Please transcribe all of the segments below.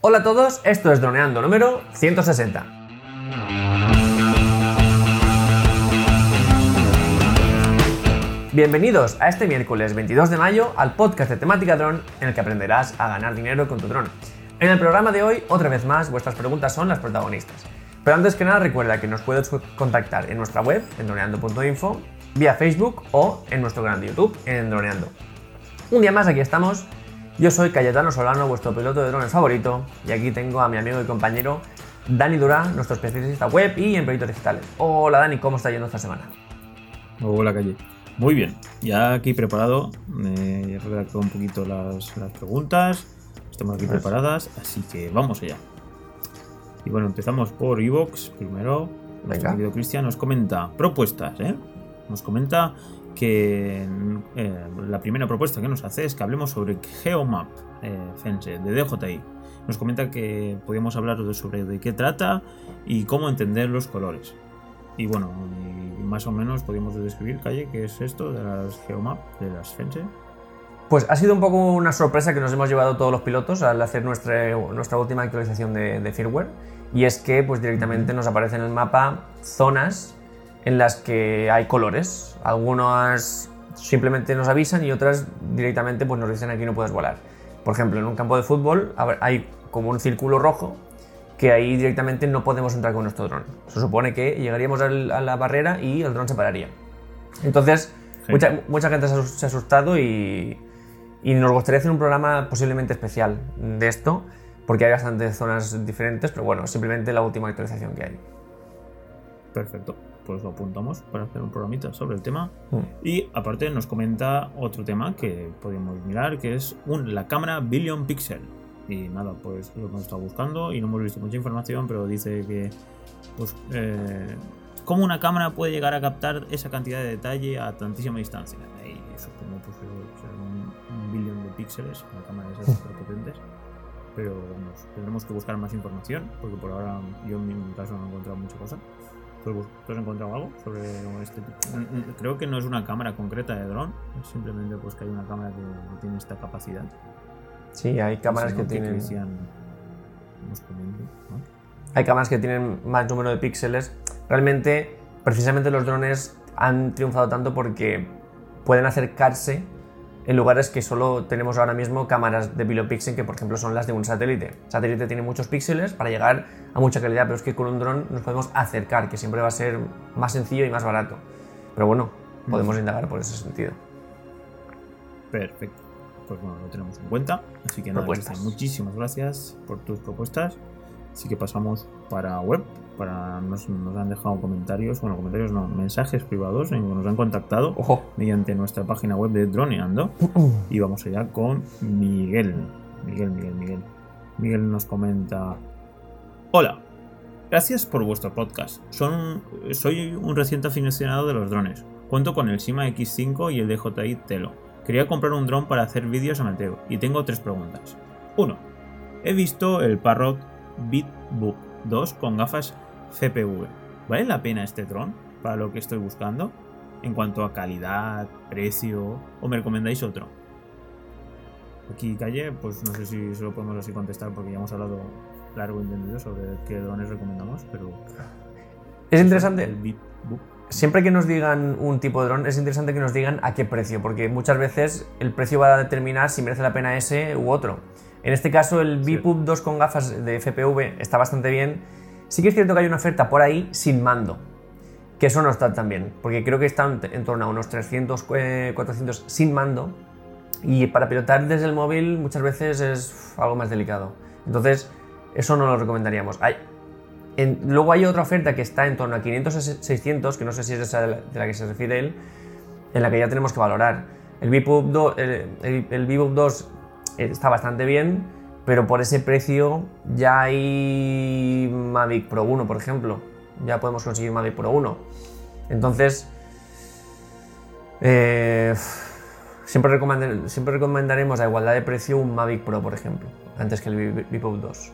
Hola a todos, esto es Droneando número 160. Bienvenidos a este miércoles 22 de mayo al podcast de temática dron en el que aprenderás a ganar dinero con tu dron. En el programa de hoy, otra vez más, vuestras preguntas son las protagonistas. Pero antes que nada, recuerda que nos puedes contactar en nuestra web, en droneando.info, vía Facebook o en nuestro canal de YouTube, en Droneando. Un día más aquí estamos. Yo soy Cayetano Solano, vuestro piloto de drones favorito, y aquí tengo a mi amigo y compañero Dani Durán, nuestro especialista web y en proyectos digitales. Hola Dani, ¿cómo está yendo esta semana? Hola Calle. Muy bien, ya aquí preparado, he redactado un poquito las, preguntas, estamos aquí preparadas, así que vamos allá. Y bueno, empezamos por Evox primero. Nuestro querido Cristian nos comenta propuestas, ¿eh? Nos comenta que eh, la primera propuesta que nos hace es que hablemos sobre Geomap eh, Fence de DJI. Nos comenta que podíamos hablar sobre de qué trata y cómo entender los colores. Y bueno, más o menos podríamos describir, Calle, qué es esto de las Geomap, de las Fence. Pues ha sido un poco una sorpresa que nos hemos llevado todos los pilotos al hacer nuestra, nuestra última actualización de, firmware. Y es que pues directamente nos aparece en el mapa zonas en las que hay colores. Algunas simplemente nos avisan y otras directamente pues nos dicen aquí no puedes volar. Por ejemplo, en un campo de fútbol hay como un círculo rojo que ahí directamente no podemos entrar con nuestro dron. Se supone que llegaríamos a la barrera y el dron se pararía. Entonces, mucha, mucha, gente se ha asustado y, y, nos gustaría hacer un programa posiblemente especial de esto, porque hay bastantes zonas diferentes, pero bueno, simplemente la última actualización que hay. Perfecto, pues lo apuntamos para hacer un programita sobre el tema. Mm. Y aparte nos comenta otro tema que podemos mirar, que es un, la cámara Billion Pixel. Y nada, pues lo hemos estado buscando y no hemos visto mucha información, pero dice que, pues, eh, ¿cómo una cámara puede llegar a captar esa cantidad de detalle a tantísima distancia? Y supongo pues, un, un billón de píxeles, una cámara de esas super potentes. Pero vamos, tendremos que buscar más información, porque por ahora yo en mi caso no he encontrado mucha cosa. ¿Tú has encontrado algo sobre este tipo? Creo que no es una cámara concreta de dron, simplemente pues que hay una cámara que tiene esta capacidad. Sí, hay cámaras que, tienen. Hay cámaras que tienen más número de píxeles. Realmente, precisamente los drones han triunfado tanto porque pueden acercarse en lugares que solo tenemos ahora mismo cámaras de bilopixel que por ejemplo son las de un satélite. El satélite tiene muchos píxeles para llegar a mucha calidad, pero es que con un dron nos podemos acercar, que siempre va a ser más sencillo y más barato. Pero bueno, podemos indagar por ese sentido. Perfecto pues bueno, lo tenemos en cuenta. Así que nada, muchísimas gracias por tus propuestas. Así que pasamos para web. Para nos, nos han dejado comentarios, bueno, comentarios no, mensajes privados en que nos han contactado mediante nuestra página web de Droneando. y vamos allá con Miguel. Miguel, Miguel, Miguel. Miguel nos comenta: Hola, gracias por vuestro podcast. Son, soy un reciente aficionado de los drones. Cuento con el Sima X5 y el DJI Telo Quería comprar un dron para hacer vídeos amateur y tengo tres preguntas. 1. He visto el Parrot BeatBook 2 con gafas CPV. ¿Vale la pena este dron para lo que estoy buscando? En cuanto a calidad, precio, o me recomendáis otro. Aquí calle, pues no sé si se lo podemos así contestar porque ya hemos hablado largo y entendido sobre qué drones recomendamos, pero... Es interesante. El siempre que nos digan un tipo de dron, es interesante que nos digan a qué precio, porque muchas veces el precio va a determinar si merece la pena ese u otro. En este caso, el BPUB 2 con gafas de FPV está bastante bien. Sí que es cierto que hay una oferta por ahí sin mando, que eso no está tan bien, porque creo que están en torno a unos 300, 400 eh, sin mando, y para pilotar desde el móvil muchas veces es algo más delicado. Entonces, eso no lo recomendaríamos. Hay, luego hay otra oferta que está en torno a 500 o 600, que no sé si es esa de la, que se refiere él, en la que ya tenemos que valorar. El VPUB 2, el, 2 está bastante bien, pero por ese precio ya hay Mavic Pro 1, por ejemplo. Ya podemos conseguir Mavic Pro 1. Entonces, eh, siempre, siempre recomendaremos a igualdad de precio un Mavic Pro, por ejemplo, antes que el VPUB 2.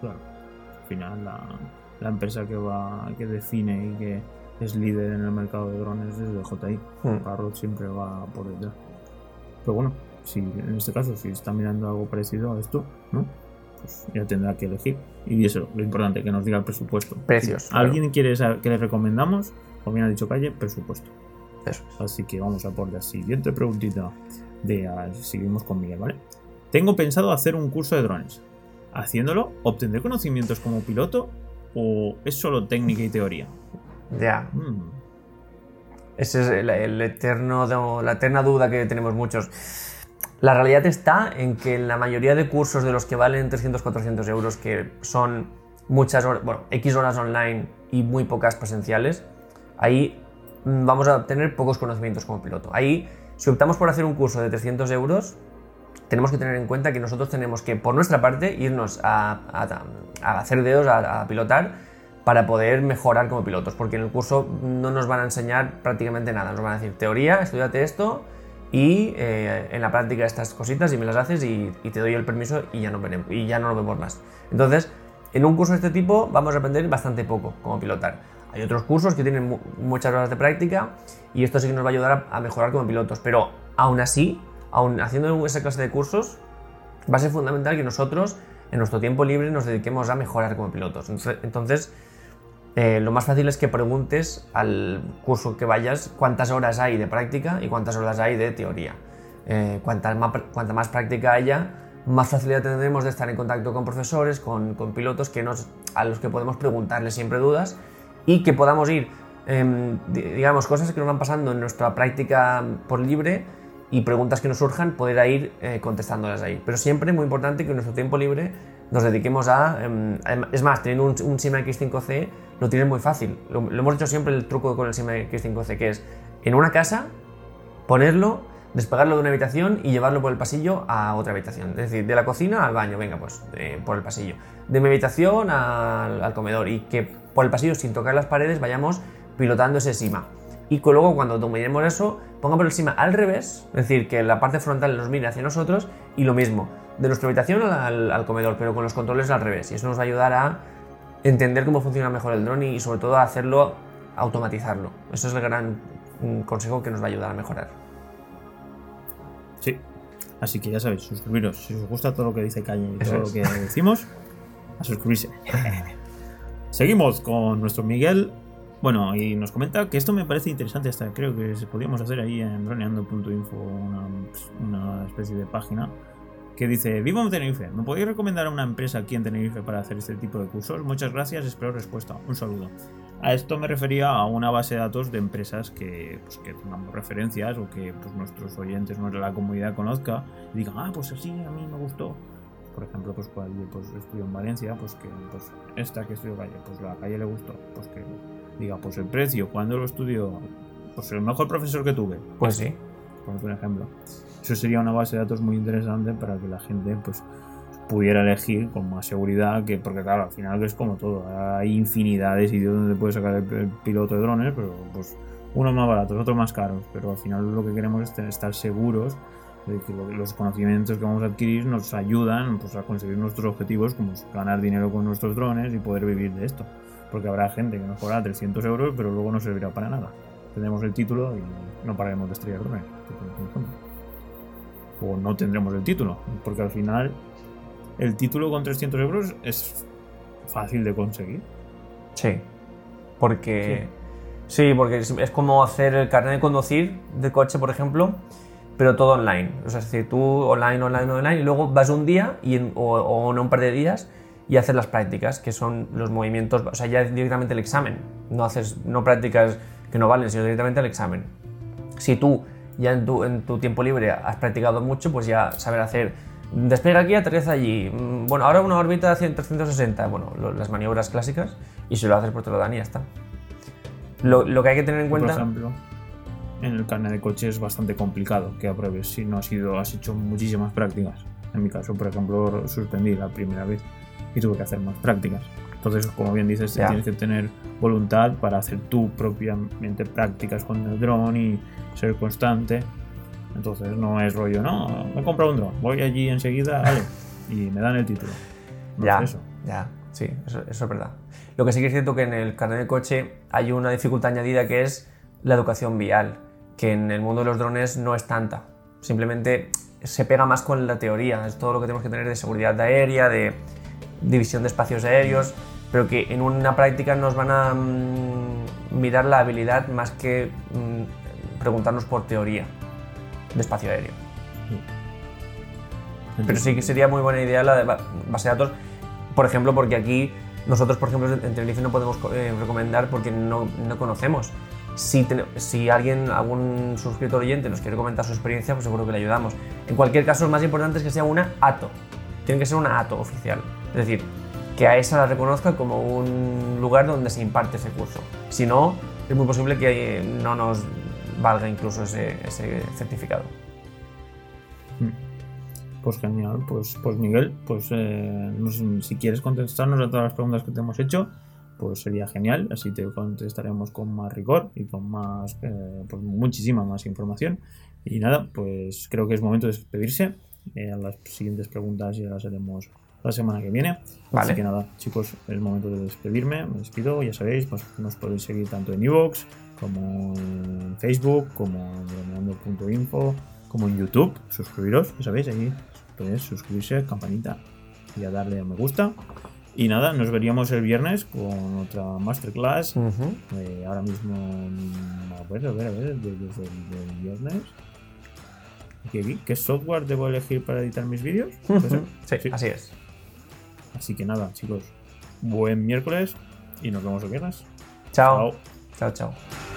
Claro final la, empresa que va que define y que es líder en el mercado de drones es DJI. Hmm. Parrot siempre va por detrás. Pero bueno, si en este caso, si está mirando algo parecido a esto, ¿no? pues ya tendrá que elegir. Y eso, lo importante, que nos diga el presupuesto. Precios. ¿Alguien quiere saber que le recomendamos? Como bien ha dicho Calle, presupuesto. Así que vamos a por la siguiente preguntita. De, seguimos con Miguel, ¿vale? Tengo pensado hacer un curso de drones. Haciéndolo, ¿obtendré conocimientos como piloto o es solo técnica y teoría? Ya. Mm. Esa es el, eterno, la eterna duda que tenemos muchos. La realidad está en que en la mayoría de cursos de los que valen 300-400 euros, que son muchas horas, bueno, X horas online y muy pocas presenciales, ahí mm, vamos a obtener pocos conocimientos como piloto. Ahí, si optamos por hacer un curso de 300 euros, tenemos que tener en cuenta que nosotros tenemos que, por nuestra parte, irnos a, hacer dedos, a, pilotar, para poder mejorar como pilotos, porque en el curso no nos van a enseñar prácticamente nada, nos van a decir teoría, estudiate esto y eh, en la práctica estas cositas y me las haces y, te doy el permiso y ya, no y ya no lo vemos más. Entonces, en un curso de este tipo vamos a aprender bastante poco como pilotar. Hay otros cursos que tienen muchas horas de práctica y esto sí que nos va a ayudar a mejorar como pilotos, pero aún así aún haciendo esa clase de cursos, va a ser fundamental que nosotros en nuestro tiempo libre nos dediquemos a mejorar como pilotos. Entonces, eh, lo más fácil es que preguntes al curso que vayas cuántas horas hay de práctica y cuántas horas hay de teoría. Eh, cuanta, más, práctica haya, más facilidad tendremos de estar en contacto con profesores, con, pilotos que nos, a los que podemos preguntarles siempre dudas y que podamos ir, em, digamos, cosas que nos van pasando en nuestra práctica por libre y preguntas que nos surjan, poder ir eh, contestándolas ahí. Pero siempre muy importante que en nuestro tiempo libre nos dediquemos a... Em, es más, teniendo un, un SIMA X5C lo tienes muy fácil. Lo, hemos hecho siempre el truco con el SIMA X5C, que es en una casa ponerlo, despegarlo de una habitación y llevarlo por el pasillo a otra habitación. Es decir, de la cocina al baño, venga, pues por el pasillo. De mi habitación al, al comedor y que por el pasillo, sin tocar las paredes, vayamos pilotando ese SIMA y luego cuando dominemos eso, pongamos el SIMA al revés, es decir, que la parte frontal nos mire hacia nosotros y lo mismo, de nuestra habitación al, comedor, pero con los controles al revés. Y eso nos va a ayudar a entender cómo funciona mejor el dron y sobre todo a hacerlo, automatizarlo. Eso es el gran mm, consejo que nos va a ayudar a mejorar. Sí, así que ya sabéis, suscribiros. Si os gusta todo lo que dice Calle y todo lo que decimos, a suscribirse. Seguimos con nuestro Miguel bueno, y nos comenta que esto me parece interesante, hasta creo que podríamos hacer ahí en droneando.info una, una especie de página que dice, vivo en Tenerife, ¿me podéis recomendar a una empresa aquí en Tenerife para hacer este tipo de cursos? Muchas gracias, espero respuesta. Un saludo. A esto me refería a una base de datos de empresas que, pues, que tengamos referencias o que pues, nuestros oyentes, nuestra comunidad conozca y digan, ah, pues así, a mí me gustó. Por ejemplo, pues cuando pues, estudio en Valencia, pues que pues, esta que estudio calle, pues la calle le gustó, pues que diga, pues el precio, cuando lo estudio, pues el mejor profesor que tuve. Pues sí. Por ejemplo. Eso sería una base de datos muy interesante para que la gente pues pudiera elegir con más seguridad que porque claro al final es como todo hay infinidad de sitios donde puedes sacar el, piloto de drones pero pues unos más baratos otros más caros pero al final lo que queremos es estar seguros de que los conocimientos que vamos a adquirir nos ayudan pues, a conseguir nuestros objetivos como ganar dinero con nuestros drones y poder vivir de esto porque habrá gente que nos cobrará 300 euros, pero luego no servirá para nada. Tendremos el título y no pararemos de estrellar drones. O no tendremos el título, porque al final el título con 300 euros es fácil de conseguir. Sí, porque... Sí. porque es, como hacer el carnet de conducir de coche, por ejemplo, pero todo online. O sea, es decir, tú online, online, online, y luego vas un día y o, o en un par de días y hacer las prácticas, que son los movimientos, o sea, ya directamente el examen. No haces no prácticas que no valen, sino directamente el examen. Si tú ya en tu, en tu tiempo libre has practicado mucho, pues ya saber hacer despega aquí, aterriza allí. Mm, bueno, ahora una órbita de 360, bueno, las maniobras clásicas, y si lo haces, pues te lo dan y ya está. Lo, lo que hay que tener en cuenta. Por ejemplo, en el carnet de coche es bastante complicado que apruebes si no has, ido, has hecho muchísimas prácticas. En mi caso, por ejemplo, suspendí la primera vez y tuve que hacer más prácticas. Entonces, como bien dices, tienes que tener voluntad para hacer tú propiamente prácticas con el dron y ser constante. Entonces, no es rollo, no, me he comprado un dron, voy allí enseguida, vale, y me dan el título. ya, ya, sí, eso, eso, es verdad. Lo que sí que es cierto que en el carnet de coche hay una dificultad añadida que es la educación vial, que en el mundo de los drones no es tanta. Simplemente se pega más con la teoría, es todo lo que tenemos que tener de seguridad aérea, de división de espacios aéreos, pero que en una práctica nos van a mm, mirar la habilidad más que mm, preguntarnos por teoría de espacio aéreo. Pero sí que sería muy buena idea la de base de datos, por ejemplo, porque aquí nosotros, por ejemplo, en Tenerife no podemos eh, recomendar porque no, no conocemos. Si, si, alguien, algún suscriptor oyente nos quiere comentar su experiencia, pues seguro que le ayudamos. En cualquier caso, lo más importante es que sea una ATO. Tiene que ser una ATO oficial. Es decir, que a esa la reconozca como un lugar donde se imparte ese curso. Si no, es muy posible que no nos valga incluso ese, certificado. Hmm. Pues genial, pues, pues Miguel, pues eh, si quieres contestarnos a todas las preguntas que te hemos hecho, pues sería genial, así te contestaremos con más rigor y con más, eh, pues muchísima más información. Y nada, pues creo que es momento de despedirse. Eh, las siguientes preguntas ya las haremos la semana que viene. Así que nada, chicos, es el momento de despedirme. Me despido, ya sabéis, pues nos podéis seguir tanto en Evox como en Facebook, como en info como en YouTube. Suscribiros, ya sabéis, ahí pues suscribirse, campanita y a darle a me gusta. Y nada, nos veríamos el viernes con otra masterclass. Eh, ahora mismo, a ver, a ver, a ver, desde el, viernes. ¿Qué, ¿Qué, software debo elegir para editar mis vídeos? sí, así es. Así que nada, chicos, buen miércoles y nos vemos el viernes. chao. Chao, chao.